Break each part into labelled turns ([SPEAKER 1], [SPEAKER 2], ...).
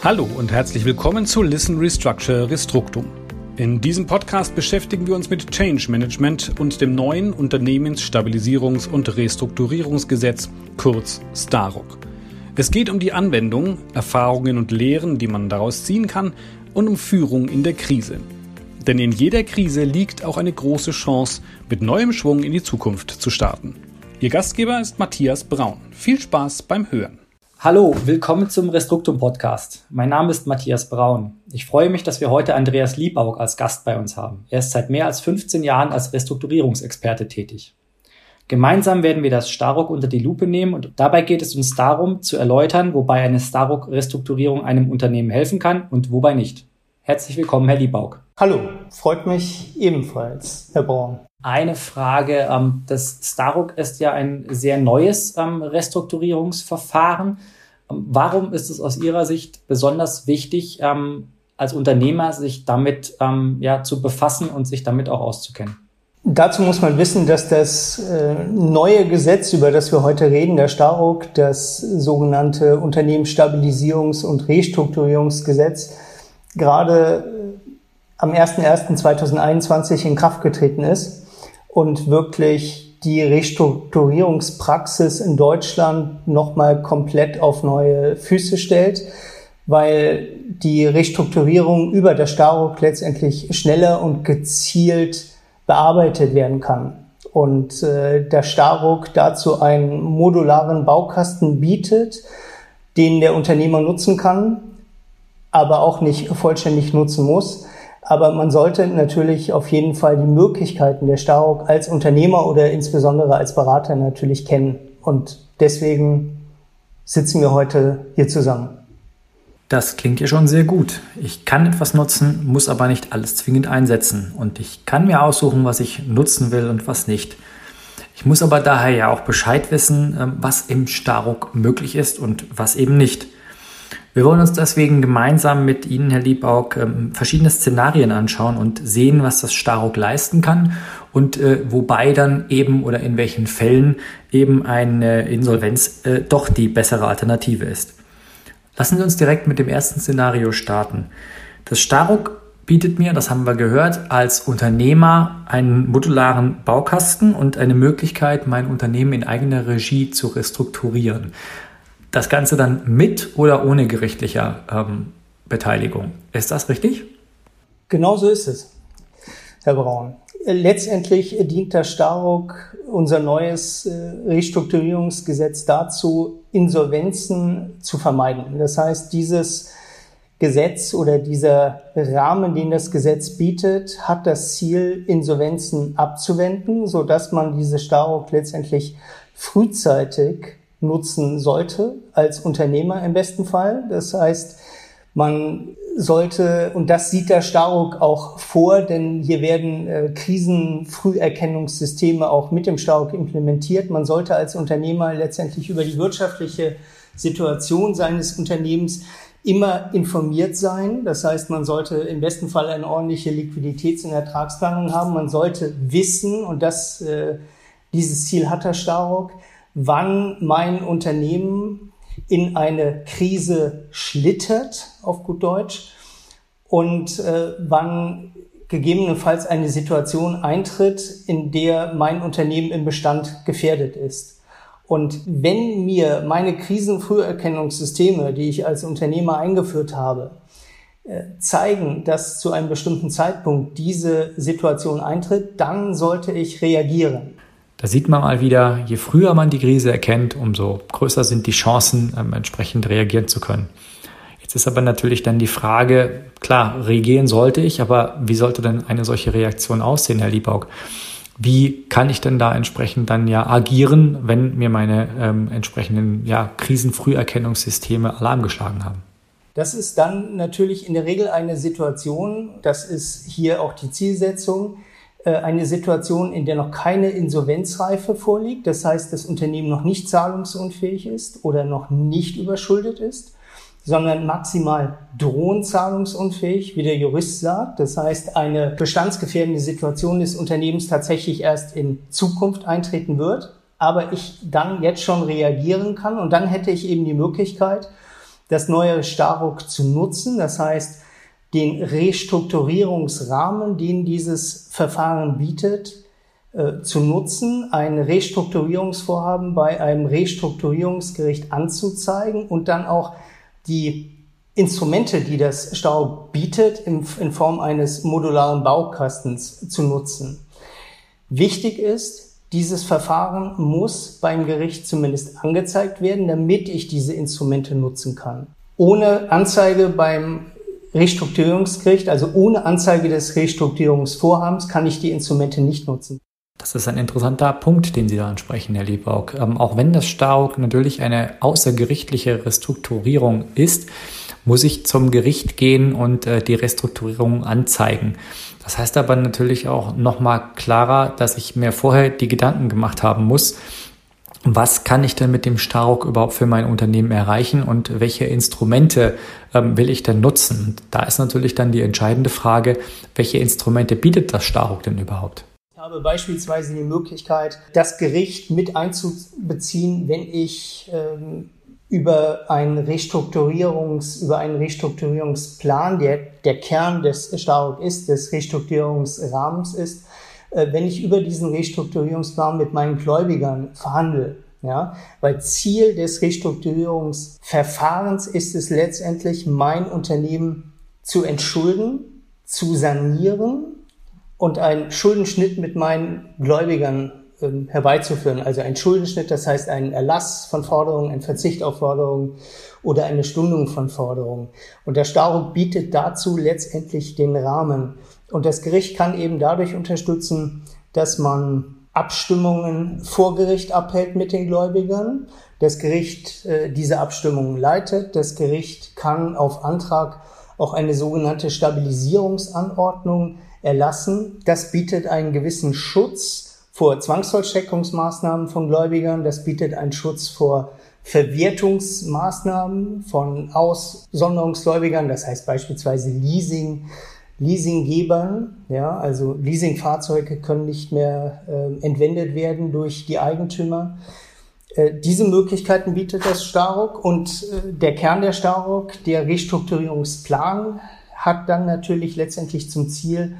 [SPEAKER 1] Hallo und herzlich willkommen zu Listen Restructure Restructum. In diesem Podcast beschäftigen wir uns mit Change Management und dem neuen Unternehmensstabilisierungs- und Restrukturierungsgesetz, kurz STAROC. Es geht um die Anwendung, Erfahrungen und Lehren, die man daraus ziehen kann, und um Führung in der Krise. Denn in jeder Krise liegt auch eine große Chance, mit neuem Schwung in die Zukunft zu starten. Ihr Gastgeber ist Matthias Braun. Viel Spaß beim Hören.
[SPEAKER 2] Hallo, willkommen zum Restruktum Podcast. Mein Name ist Matthias Braun. Ich freue mich, dass wir heute Andreas Liebaug als Gast bei uns haben. Er ist seit mehr als 15 Jahren als Restrukturierungsexperte tätig. Gemeinsam werden wir das Starock unter die Lupe nehmen und dabei geht es uns darum, zu erläutern, wobei eine Starock-Restrukturierung einem Unternehmen helfen kann und wobei nicht. Herzlich willkommen, Herr Liebaug.
[SPEAKER 3] Hallo, freut mich ebenfalls, Herr Braun.
[SPEAKER 2] Eine Frage, ähm, das Starock ist ja ein sehr neues ähm, Restrukturierungsverfahren. Warum ist es aus Ihrer Sicht besonders wichtig, ähm, als Unternehmer sich damit ähm, ja, zu befassen und sich damit auch auszukennen?
[SPEAKER 3] Dazu muss man wissen, dass das äh, neue Gesetz, über das wir heute reden, der Starock, das sogenannte Unternehmensstabilisierungs- und Restrukturierungsgesetz, gerade äh, am 01.01.2021 in Kraft getreten ist und wirklich die Restrukturierungspraxis in Deutschland nochmal komplett auf neue Füße stellt, weil die Restrukturierung über der Starock letztendlich schneller und gezielt bearbeitet werden kann. Und äh, der Starock dazu einen modularen Baukasten bietet, den der Unternehmer nutzen kann, aber auch nicht vollständig nutzen muss. Aber man sollte natürlich auf jeden Fall die Möglichkeiten der Starock als Unternehmer oder insbesondere als Berater natürlich kennen. Und deswegen sitzen wir heute hier zusammen.
[SPEAKER 2] Das klingt ja schon sehr gut. Ich kann etwas nutzen, muss aber nicht alles zwingend einsetzen. Und ich kann mir aussuchen, was ich nutzen will und was nicht. Ich muss aber daher ja auch Bescheid wissen, ähm, was im Staruk möglich ist und was eben nicht. Wir wollen uns deswegen gemeinsam mit Ihnen, Herr Liebaug, ähm, verschiedene Szenarien anschauen und sehen, was das Staruk leisten kann und äh, wobei dann eben oder in welchen Fällen eben eine Insolvenz äh, doch die bessere Alternative ist. Lassen Sie uns direkt mit dem ersten Szenario starten. Das Staruk bietet mir, das haben wir gehört, als Unternehmer einen modularen Baukasten und eine Möglichkeit, mein Unternehmen in eigener Regie zu restrukturieren. Das Ganze dann mit oder ohne gerichtlicher ähm, Beteiligung. Ist das richtig?
[SPEAKER 3] Genau so ist es, Herr Braun. Letztendlich dient der Staruk, unser neues äh, Restrukturierungsgesetz dazu, Insolvenzen zu vermeiden. Das heißt, dieses Gesetz oder dieser Rahmen, den das Gesetz bietet, hat das Ziel, Insolvenzen abzuwenden, so dass man diese Staruk letztendlich frühzeitig nutzen sollte, als Unternehmer im besten Fall. Das heißt, man sollte, und das sieht der Staruk auch vor, denn hier werden äh, Krisenfrüherkennungssysteme auch mit dem Staruk implementiert. Man sollte als Unternehmer letztendlich über die wirtschaftliche Situation seines Unternehmens immer informiert sein. Das heißt, man sollte im besten Fall eine ordentliche Liquiditäts- und Ertragsplanung haben. Man sollte wissen, und das, äh, dieses Ziel hat der Staruk, wann mein Unternehmen in eine Krise schlittert, auf gut Deutsch, und äh, wann gegebenenfalls eine Situation eintritt, in der mein Unternehmen im Bestand gefährdet ist. Und wenn mir meine Krisenfrüherkennungssysteme, die ich als Unternehmer eingeführt habe, äh, zeigen, dass zu einem bestimmten Zeitpunkt diese Situation eintritt, dann sollte ich reagieren.
[SPEAKER 2] Da sieht man mal wieder, je früher man die Krise erkennt, umso größer sind die Chancen, ähm, entsprechend reagieren zu können. Jetzt ist aber natürlich dann die Frage, klar, reagieren sollte ich, aber wie sollte denn eine solche Reaktion aussehen, Herr Liebaug? Wie kann ich denn da entsprechend dann ja agieren, wenn mir meine ähm, entsprechenden ja, Krisenfrüherkennungssysteme Alarm geschlagen haben?
[SPEAKER 3] Das ist dann natürlich in der Regel eine Situation, das ist hier auch die Zielsetzung, eine Situation, in der noch keine Insolvenzreife vorliegt. Das heißt, das Unternehmen noch nicht zahlungsunfähig ist oder noch nicht überschuldet ist, sondern maximal drohenzahlungsunfähig, wie der Jurist sagt. Das heißt, eine bestandsgefährdende Situation des Unternehmens tatsächlich erst in Zukunft eintreten wird, aber ich dann jetzt schon reagieren kann und dann hätte ich eben die Möglichkeit, das neue Staruk zu nutzen. Das heißt, den Restrukturierungsrahmen, den dieses Verfahren bietet, äh, zu nutzen, ein Restrukturierungsvorhaben bei einem Restrukturierungsgericht anzuzeigen und dann auch die Instrumente, die das Stau bietet, in, in Form eines modularen Baukastens zu nutzen. Wichtig ist, dieses Verfahren muss beim Gericht zumindest angezeigt werden, damit ich diese Instrumente nutzen kann. Ohne Anzeige beim Restrukturierungsgericht, also ohne Anzeige des Restrukturierungsvorhabens, kann ich die Instrumente nicht nutzen.
[SPEAKER 2] Das ist ein interessanter Punkt, den Sie da ansprechen, Herr Liebaug. Ähm, auch wenn das Stauk natürlich eine außergerichtliche Restrukturierung ist, muss ich zum Gericht gehen und äh, die Restrukturierung anzeigen. Das heißt aber natürlich auch nochmal klarer, dass ich mir vorher die Gedanken gemacht haben muss, was kann ich denn mit dem Staruk überhaupt für mein Unternehmen erreichen und welche Instrumente ähm, will ich denn nutzen? Und da ist natürlich dann die entscheidende Frage, welche Instrumente bietet das Staruk denn überhaupt?
[SPEAKER 3] Ich habe beispielsweise die Möglichkeit, das Gericht mit einzubeziehen, wenn ich ähm, über einen Restrukturierungs, über einen Restrukturierungsplan, der der Kern des Staruk ist, des Restrukturierungsrahmens ist, wenn ich über diesen Restrukturierungsplan mit meinen Gläubigern verhandle. Ja, weil Ziel des Restrukturierungsverfahrens ist es letztendlich, mein Unternehmen zu entschulden, zu sanieren und einen Schuldenschnitt mit meinen Gläubigern ähm, herbeizuführen. Also ein Schuldenschnitt, das heißt ein Erlass von Forderungen, ein Verzicht auf Forderungen oder eine Stundung von Forderungen. Und der Staruk bietet dazu letztendlich den Rahmen. Und das Gericht kann eben dadurch unterstützen, dass man Abstimmungen vor Gericht abhält mit den Gläubigern. Das Gericht äh, diese Abstimmungen leitet. Das Gericht kann auf Antrag auch eine sogenannte Stabilisierungsanordnung erlassen. Das bietet einen gewissen Schutz vor Zwangsvollstreckungsmaßnahmen von Gläubigern. Das bietet einen Schutz vor Verwertungsmaßnahmen von Aussonderungsgläubigern, das heißt beispielsweise Leasing, Leasinggebern, ja, also Leasingfahrzeuge können nicht mehr äh, entwendet werden durch die Eigentümer. Äh, diese Möglichkeiten bietet das Staruk und äh, der Kern der Staruk, der Restrukturierungsplan, hat dann natürlich letztendlich zum Ziel,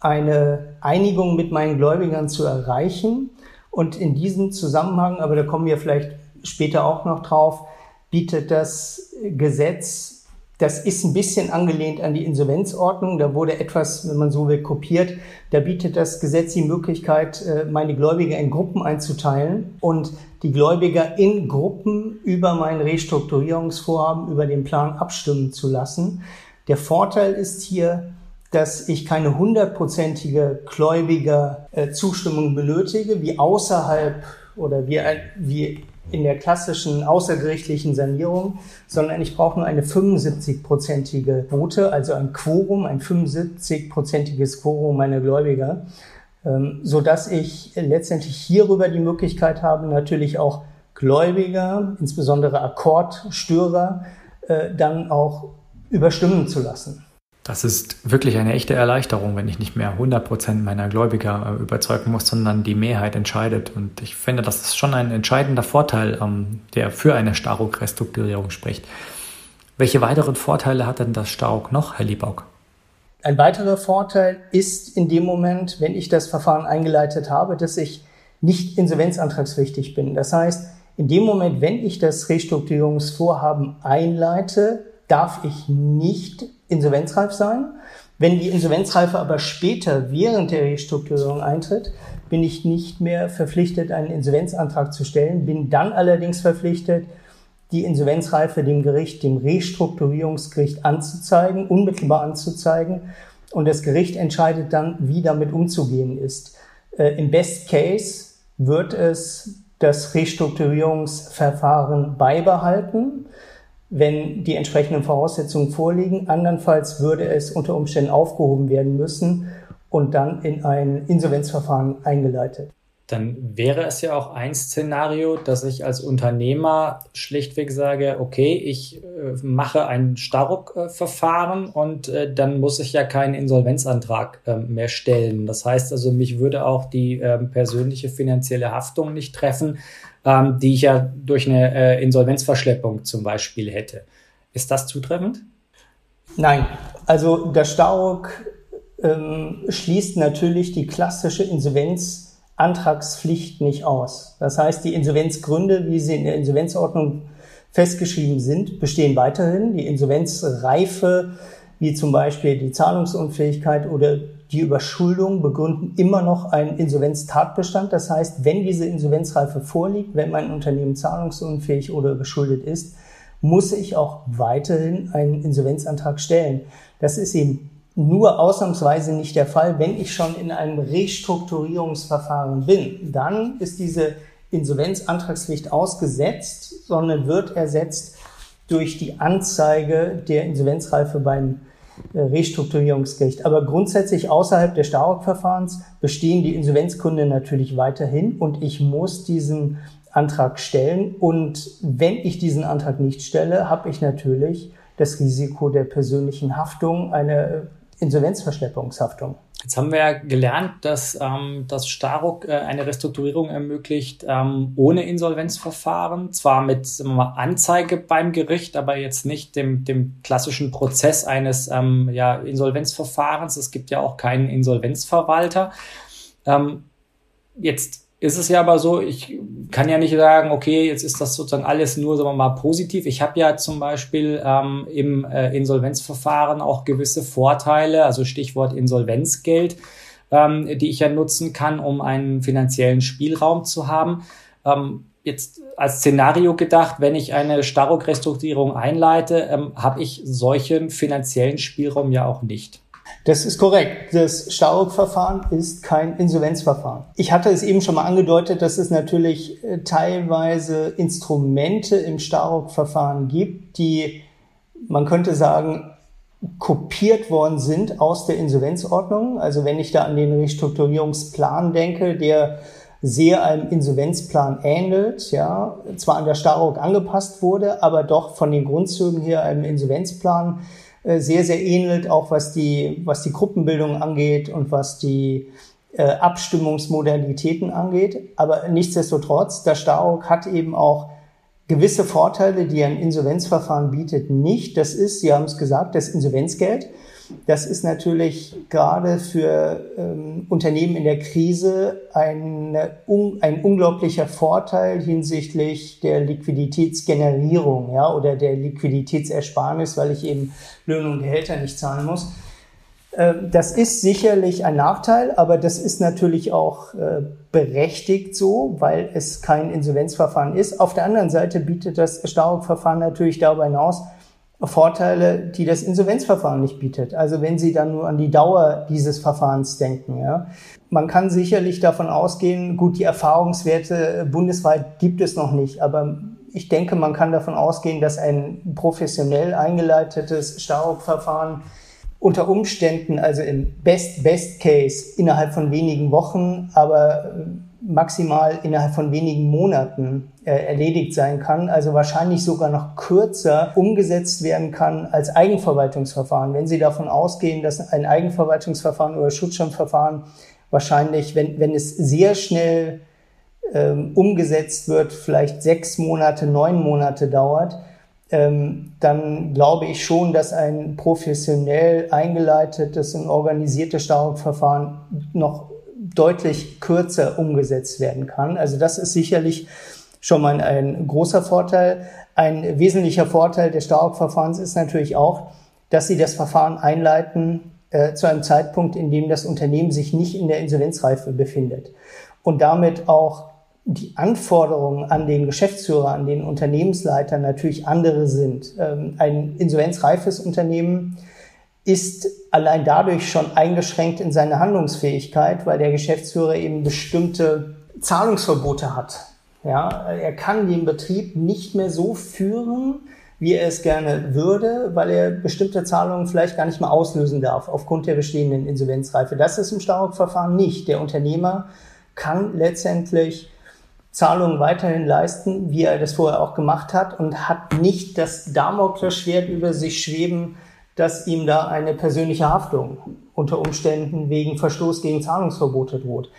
[SPEAKER 3] eine Einigung mit meinen Gläubigern zu erreichen. Und in diesem Zusammenhang, aber da kommen wir vielleicht später auch noch drauf, bietet das Gesetz, das ist ein bisschen angelehnt an die Insolvenzordnung, da wurde etwas, wenn man so will, kopiert, da bietet das Gesetz die Möglichkeit, äh, meine Gläubiger in Gruppen einzuteilen und die Gläubiger in Gruppen über mein Restrukturierungsvorhaben, über den Plan abstimmen zu lassen. Der Vorteil ist hier, dass ich keine hundertprozentige gläubiger äh, Zustimmung benötige, wie außerhalb oder wie, wie in der klassischen außergerichtlichen Sanierung, sondern ich brauche nur eine 75-prozentige Quote, also ein Quorum, ein 75-prozentiges Quorum meiner Gläubiger, ähm, so dass ich letztendlich hierüber die Möglichkeit habe, natürlich auch Gläubiger, insbesondere Akkordstörer, äh, dann auch überstimmen zu lassen.
[SPEAKER 2] Das ist wirklich eine echte Erleichterung, wenn ich nicht mehr 100% meiner Gläubiger äh, überzeugen muss, sondern die Mehrheit entscheidet. Und ich finde, das ist schon ein entscheidender Vorteil, ähm, der für eine Staruk-Restrukturierung spricht. Welche weiteren Vorteile hat denn das Staruk noch, Herr Liebaug?
[SPEAKER 3] Ein weiterer Vorteil ist in dem Moment, wenn ich das Verfahren eingeleitet habe, dass ich nicht insolvenzantragspflichtig bin. Das heißt, in dem Moment, wenn ich das Restrukturierungsvorhaben einleite, darf ich nicht insolvenzreif sein. Wenn die Insolvenzreife aber später während der Restrukturierung eintritt, bin ich nicht mehr verpflichtet, einen Insolvenzantrag zu stellen, bin dann allerdings verpflichtet, die Insolvenzreife dem Gericht, dem Restrukturierungsgericht anzuzeigen, unmittelbar anzuzeigen. Und das Gericht entscheidet dann, wie damit umzugehen ist. Äh, Im Best Case wird es das Restrukturierungsverfahren beibehalten wenn die entsprechenden Voraussetzungen vorliegen. Andernfalls würde es unter Umständen aufgehoben werden müssen und dann in ein Insolvenzverfahren eingeleitet.
[SPEAKER 2] Dann wäre es ja auch ein Szenario, dass ich als Unternehmer schlichtweg sage, okay, ich äh, mache ein Staruk-Verfahren und äh, dann muss ich ja keinen Insolvenzantrag äh, mehr stellen. Das heißt also, mich würde auch die ähm, persönliche finanzielle Haftung nicht treffen, ähm, die ich ja durch eine äh, Insolvenzverschleppung zum Beispiel hätte. Ist das zutreffend?
[SPEAKER 3] Nein, also der Starock ähm, schließt natürlich die klassische Insolvenzantragspflicht nicht aus. Das heißt, die Insolvenzgründe, wie sie in der Insolvenzordnung festgeschrieben sind, bestehen weiterhin. Die Insolvenzreife, wie zum Beispiel die Zahlungsunfähigkeit oder die Überschuldung begründen immer noch einen Insolvenztatbestand. Das heißt, wenn diese Insolvenzreife vorliegt, wenn mein Unternehmen zahlungsunfähig oder geschuldet ist, muss ich auch weiterhin einen Insolvenzantrag stellen. Das ist eben nur ausnahmsweise nicht der Fall, wenn ich schon in einem Restrukturierungsverfahren bin. Dann ist diese Insolvenzantragspflicht ausgesetzt, sondern wird ersetzt durch die Anzeige der Insolvenzreife beim Restrukturierungsgericht. Aber grundsätzlich außerhalb des Starrock-Verfahrens bestehen die Insolvenzkunden natürlich weiterhin und ich muss diesen Antrag stellen. Und wenn ich diesen Antrag nicht stelle, habe ich natürlich das Risiko der persönlichen Haftung, eine Insolvenzverschleppungshaftung.
[SPEAKER 2] Jetzt haben wir ja gelernt, dass ähm, das Starock äh, eine Restrukturierung ermöglicht ähm, ohne Insolvenzverfahren, zwar mit mal, Anzeige beim Gericht, aber jetzt nicht dem, dem klassischen Prozess eines ähm, ja, Insolvenzverfahrens. Es gibt ja auch keinen Insolvenzverwalter. Ähm, jetzt ist es ja aber so, ich kann ja nicht sagen, okay, jetzt ist das sozusagen alles nur, sagen wir mal, positiv. Ich habe ja zum Beispiel ähm, im äh, Insolvenzverfahren auch gewisse Vorteile, also Stichwort Insolvenzgeld, ähm, die ich ja nutzen kann, um einen finanziellen Spielraum zu haben. Ähm, jetzt als Szenario gedacht, wenn ich eine Starrock-Restrukturierung einleite, ähm, habe ich solchen finanziellen Spielraum ja auch nicht.
[SPEAKER 3] Das ist korrekt. Das Starock-Verfahren ist kein Insolvenzverfahren. Ich hatte es eben schon mal angedeutet, dass es natürlich äh, teilweise Instrumente im Starock-Verfahren gibt, die, man könnte sagen, kopiert worden sind aus der Insolvenzordnung. Also wenn ich da an den Restrukturierungsplan denke, der sehr einem Insolvenzplan ähnelt, ja, zwar an der Starock angepasst wurde, aber doch von den Grundzügen her einem Insolvenzplan sehr, sehr ähnelt, auch was die, was die Gruppenbildung angeht und was die äh, Abstimmungsmodalitäten angeht. Aber nichtsdestotrotz, der Starock hat eben auch gewisse Vorteile, die ein Insolvenzverfahren bietet, nicht. Das ist, Sie haben es gesagt, das Insolvenzgeld. Das ist natürlich gerade für ähm, Unternehmen in der Krise eine, un, ein unglaublicher Vorteil hinsichtlich der Liquiditätsgenerierung ja, oder der Liquiditätsersparnis, weil ich eben Löhne und Gehälter nicht zahlen muss. Ähm, das ist sicherlich ein Nachteil, aber das ist natürlich auch äh, berechtigt so, weil es kein Insolvenzverfahren ist. Auf der anderen Seite bietet das Erstarrungsverfahren natürlich darüber hinaus Vorteile, die das Insolvenzverfahren nicht bietet. Also wenn Sie dann nur an die Dauer dieses Verfahrens denken. Ja. Man kann sicherlich davon ausgehen, gut, die Erfahrungswerte bundesweit gibt es noch nicht, aber ich denke, man kann davon ausgehen, dass ein professionell eingeleitetes Starock-Verfahren unter Umständen, also im Best, Best Case, innerhalb von wenigen Wochen, aber maximal innerhalb von wenigen Monaten äh, erledigt sein kann, also wahrscheinlich sogar noch kürzer umgesetzt werden kann als Eigenverwaltungsverfahren. Wenn Sie davon ausgehen, dass ein Eigenverwaltungsverfahren oder Schutzschirmverfahren wahrscheinlich, wenn, wenn es sehr schnell ähm, umgesetzt wird, vielleicht sechs Monate, neun Monate dauert, ähm, dann glaube ich schon, dass ein professionell eingeleitetes und organisiertes Stauungsverfahren noch deutlich kürzer umgesetzt werden kann. Also das ist sicherlich schon mal ein großer Vorteil. Ein wesentlicher Vorteil des Stauungsverfahrens ist natürlich auch, dass Sie das Verfahren einleiten äh, zu einem Zeitpunkt, in dem das Unternehmen sich nicht in der Insolvenzreife befindet und damit auch die Anforderungen an den Geschäftsführer, an den Unternehmensleiter natürlich andere sind. Ähm, ein insolvenzreifes Unternehmen ist allein dadurch schon eingeschränkt in seiner Handlungsfähigkeit, weil der Geschäftsführer eben bestimmte Zahlungsverbote hat. Ja, er kann den Betrieb nicht mehr so führen, wie er es gerne würde, weil er bestimmte Zahlungen vielleicht gar nicht mehr auslösen darf aufgrund der bestehenden Insolvenzreife. Das ist im Staurock-Verfahren nicht. Der Unternehmer kann letztendlich Zahlungen weiterhin leisten, wie er das vorher auch gemacht hat und hat nicht das Damoklesschwert über sich schweben, dass ihm da eine persönliche Haftung unter Umständen wegen Verstoß gegen Zahlungsverbote droht.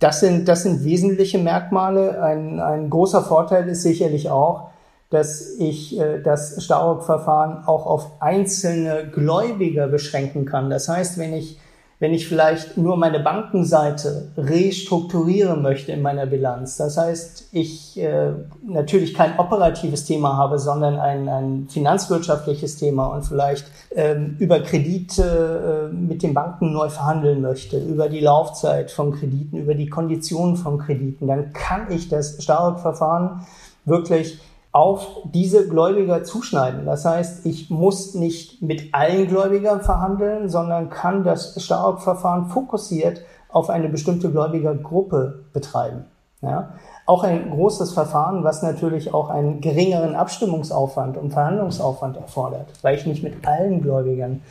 [SPEAKER 3] Das sind, das sind wesentliche Merkmale. Ein, ein großer Vorteil ist sicherlich auch, dass ich äh, das Staruk-Verfahren auch auf einzelne Gläubiger beschränken kann. Das heißt, wenn ich wenn ich vielleicht nur meine Bankenseite restrukturieren möchte in meiner Bilanz, das heißt, ich äh, natürlich kein operatives Thema habe, sondern ein, ein finanzwirtschaftliches Thema und vielleicht ähm, über Kredite äh, mit den Banken neu verhandeln möchte, über die Laufzeit von Krediten, über die Konditionen von Krediten, dann kann ich das Staruk-Verfahren wirklich auf diese Gläubiger zuschneiden. Das heißt, ich muss nicht mit allen Gläubigern verhandeln, sondern kann das Startup-Verfahren fokussiert auf eine bestimmte Gläubigergruppe betreiben. Ja? Auch ein großes Verfahren, was natürlich auch einen geringeren Abstimmungsaufwand und Verhandlungsaufwand erfordert, weil ich nicht mit allen Gläubigern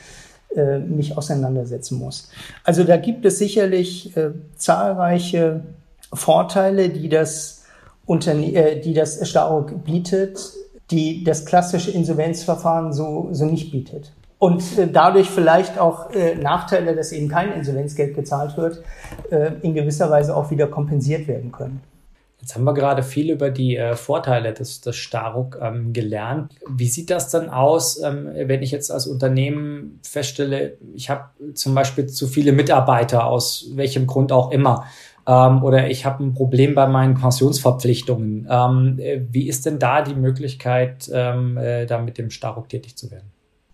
[SPEAKER 3] äh, mich auseinandersetzen muss. Also da gibt es sicherlich äh, zahlreiche Vorteile, die das Unterne äh, die das Staruk bietet, die das klassische Insolvenzverfahren so, so nicht bietet. Und äh, dadurch vielleicht auch äh, Nachteile, dass eben kein Insolvenzgeld gezahlt wird, äh, in gewisser Weise auch wieder kompensiert werden können.
[SPEAKER 2] Jetzt haben wir gerade viel über die äh, Vorteile des, des Staruk ähm, gelernt. Wie sieht das dann aus, ähm, wenn ich jetzt als Unternehmen feststelle, ich habe zum Beispiel zu viele Mitarbeiter, aus welchem Grund auch immer, ähm, oder ich habe ein Problem bei meinen Pensionsverpflichtungen. Ähm, äh, wie ist denn da die Möglichkeit, ähm, äh, da mit dem Staruk tätig zu werden?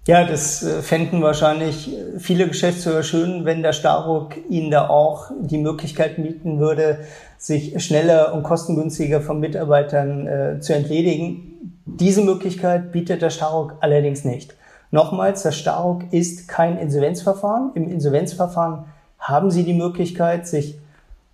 [SPEAKER 3] Ja, das äh, fänden wahrscheinlich viele Geschäftsführer schön, wenn der Staruk ihnen da auch die Möglichkeit bieten würde, sich schneller und kostengünstiger von Mitarbeitern äh, zu entledigen. Diese Möglichkeit bietet der Staruk allerdings nicht. Nochmals, der Staruk ist kein Insolvenzverfahren. Im Insolvenzverfahren haben Sie die Möglichkeit, sich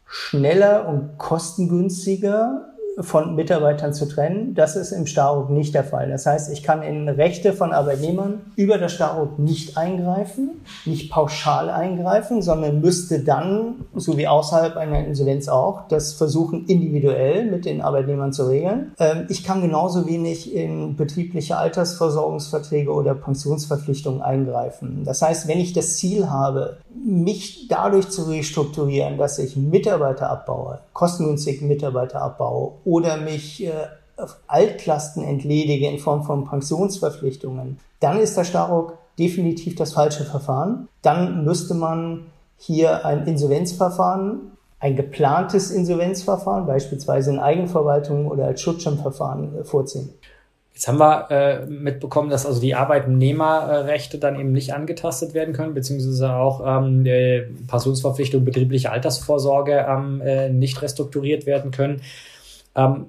[SPEAKER 3] schneller und kostengünstiger von Mitarbeitern zu trennen. Das ist im Staruk nicht der Fall. Das heißt, ich kann in Rechte von Arbeitnehmern über das Staruk nicht eingreifen, nicht pauschal eingreifen, sondern müsste dann, so wie außerhalb einer Insolvenz auch, das versuchen individuell mit den Arbeitnehmern zu regeln. Ähm, ich kann genauso wenig in betriebliche Altersversorgungsverträge oder Pensionsverpflichtungen eingreifen. Das heißt, wenn ich das Ziel habe, mich dadurch zu restrukturieren, dass ich Mitarbeiter abbaue, kostengünstig Mitarbeiter abbaue oder mich äh, auf Altlasten entledige in Form von Pensionsverpflichtungen, dann ist der Staruk definitiv das falsche Verfahren. Dann müsste man hier ein Insolvenzverfahren, ein geplantes Insolvenzverfahren, beispielsweise in Eigenverwaltung oder als Schutzschirmverfahren äh, vorziehen.
[SPEAKER 2] Jetzt haben wir äh, mitbekommen, dass also die Arbeitnehmerrechte dann eben nicht angetastet werden können, beziehungsweise auch ähm, Pensionsverpflichtung betriebliche Altersvorsorge ähm, äh, nicht restrukturiert werden können. Ähm,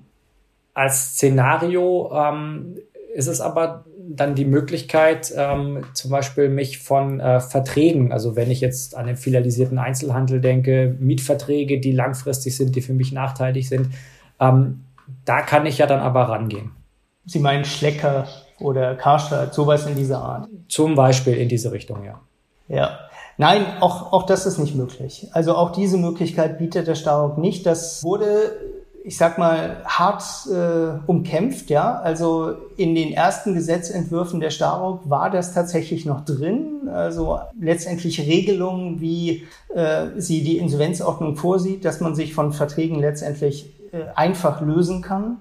[SPEAKER 2] als Szenario ähm, ist es aber dann die Möglichkeit, ähm, zum Beispiel mich von äh, Verträgen, also wenn ich jetzt an den filialisierten Einzelhandel denke, Mietverträge, die langfristig sind, die für mich nachteilig sind, ähm, da kann ich ja dann aber rangehen.
[SPEAKER 3] Sie meinen Schlecker oder Karstadt, sowas in dieser Art?
[SPEAKER 2] Zum Beispiel in diese Richtung, ja.
[SPEAKER 3] Ja. Nein, auch, auch das ist nicht möglich. Also auch diese Möglichkeit bietet der Staruk nicht. Das wurde, ich sag mal, hart äh, umkämpft, ja. Also in den ersten Gesetzentwürfen der Staruk war das tatsächlich noch drin. Also letztendlich Regelungen, wie äh, sie die Insolvenzordnung vorsieht, dass man sich von Verträgen letztendlich äh, einfach lösen kann.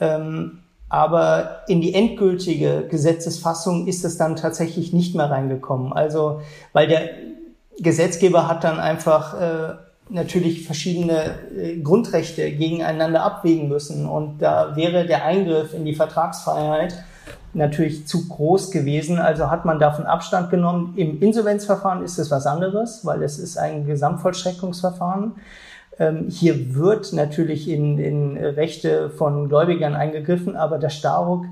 [SPEAKER 3] Ähm, aber in die endgültige Gesetzesfassung ist es dann tatsächlich nicht mehr reingekommen. Also, weil der Gesetzgeber hat dann einfach äh, natürlich verschiedene äh, Grundrechte gegeneinander abwägen müssen. Und da wäre der Eingriff in die Vertragsfreiheit natürlich zu groß gewesen. Also hat man davon Abstand genommen. Im Insolvenzverfahren ist es was anderes, weil es ist ein Gesamtvollstreckungsverfahren. Ähm, hier wird natürlich in, in Rechte von Gläubigern eingegriffen, aber der Staruk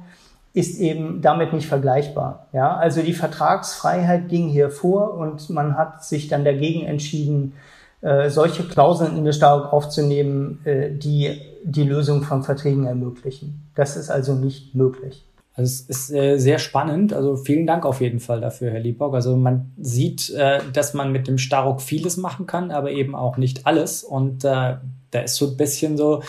[SPEAKER 3] ist eben damit nicht vergleichbar. Ja, also die Vertragsfreiheit ging hier vor und man hat sich dann dagegen entschieden, äh, solche Klauseln in der Staruk aufzunehmen, äh, die die Lösung von Verträgen ermöglichen. Das ist also nicht möglich.
[SPEAKER 2] Also es ist äh, sehr spannend. Also vielen Dank auf jeden Fall dafür, Herr Liebbock. Also man sieht, äh, dass man mit dem Staruk vieles machen kann, aber eben auch nicht alles. Und äh, da ist so ein bisschen so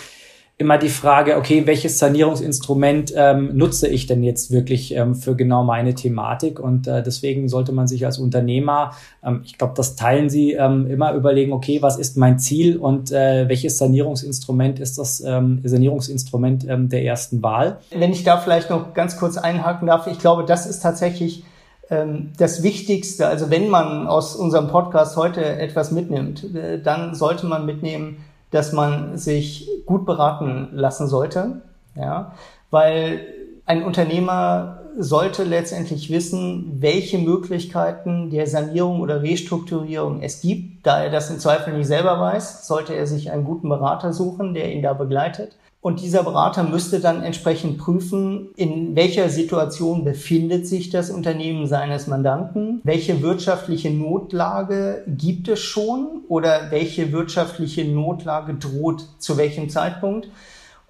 [SPEAKER 2] immer die Frage, okay, welches Sanierungsinstrument ähm, nutze ich denn jetzt wirklich ähm, für genau meine Thematik? Und äh, deswegen sollte man sich als Unternehmer, ähm, ich glaube, das teilen Sie, ähm, immer überlegen, okay, was ist mein Ziel und äh, welches Sanierungsinstrument ist das ähm, Sanierungsinstrument ähm, der ersten Wahl?
[SPEAKER 3] Wenn ich da vielleicht noch ganz kurz einhaken darf, ich glaube, das ist tatsächlich ähm, das Wichtigste. Also wenn man aus unserem Podcast heute etwas mitnimmt, äh, dann sollte man mitnehmen, dass man sich gut beraten lassen sollte, ja, weil ein Unternehmer sollte letztendlich wissen, welche Möglichkeiten der Sanierung oder Restrukturierung es gibt. Da er das im Zweifel nicht selber weiß, sollte er sich einen guten Berater suchen, der ihn da begleitet. Und dieser Berater müsste dann entsprechend prüfen, in welcher Situation befindet sich das Unternehmen seines Mandanten, welche wirtschaftliche Notlage gibt es schon oder welche wirtschaftliche Notlage droht zu welchem Zeitpunkt.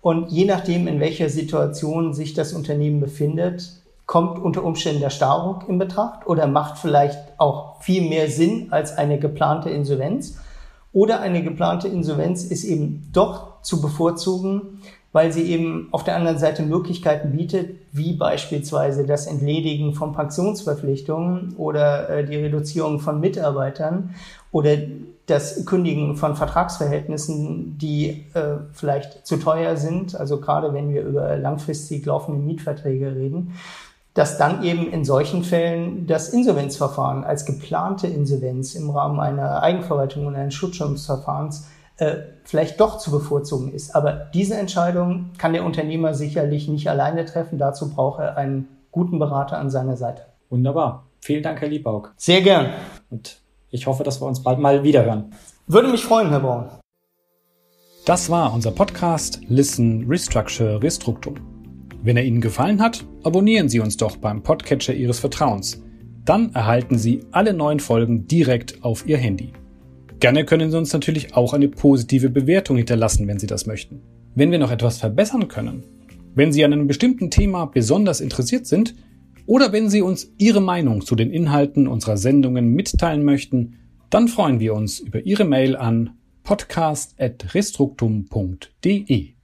[SPEAKER 3] Und je nachdem, in welcher Situation sich das Unternehmen befindet, kommt unter Umständen der Starruck in Betracht oder macht vielleicht auch viel mehr Sinn als eine geplante Insolvenz. Oder eine geplante Insolvenz ist eben doch zu bevorzugen, weil sie eben auf der anderen Seite Möglichkeiten bietet, wie beispielsweise das Entledigen von Pensionsverpflichtungen oder äh, die Reduzierung von Mitarbeitern oder das Kündigen von Vertragsverhältnissen, die äh, vielleicht zu teuer sind, also gerade wenn wir über langfristig laufende Mietverträge reden dass dann eben in solchen Fällen das Insolvenzverfahren als geplante Insolvenz im Rahmen einer Eigenverwaltung und eines Schutzschirmsverfahrens äh, vielleicht doch zu bevorzugen ist. Aber diese Entscheidung kann der Unternehmer sicherlich nicht alleine treffen. Dazu braucht er einen guten Berater an seiner Seite.
[SPEAKER 2] Wunderbar. Vielen Dank, Herr Liebaug.
[SPEAKER 3] Sehr gern.
[SPEAKER 2] Und ich hoffe, dass wir uns bald mal wiederhören.
[SPEAKER 3] Würde mich freuen, Herr Braun.
[SPEAKER 1] Das war unser Podcast Listen, Restructure, Restruktum. Wenn er Ihnen gefallen hat, abonnieren Sie uns doch beim Podcatcher Ihres Vertrauens. Dann erhalten Sie alle neuen Folgen direkt auf Ihr Handy. Gerne können Sie uns natürlich auch eine positive Bewertung hinterlassen, wenn Sie das möchten. Wenn wir noch etwas verbessern können, wenn Sie an einem bestimmten Thema besonders interessiert sind oder wenn Sie uns Ihre Meinung zu den Inhalten unserer Sendungen mitteilen möchten, dann freuen wir uns über Ihre Mail an podcast.restruktum.de.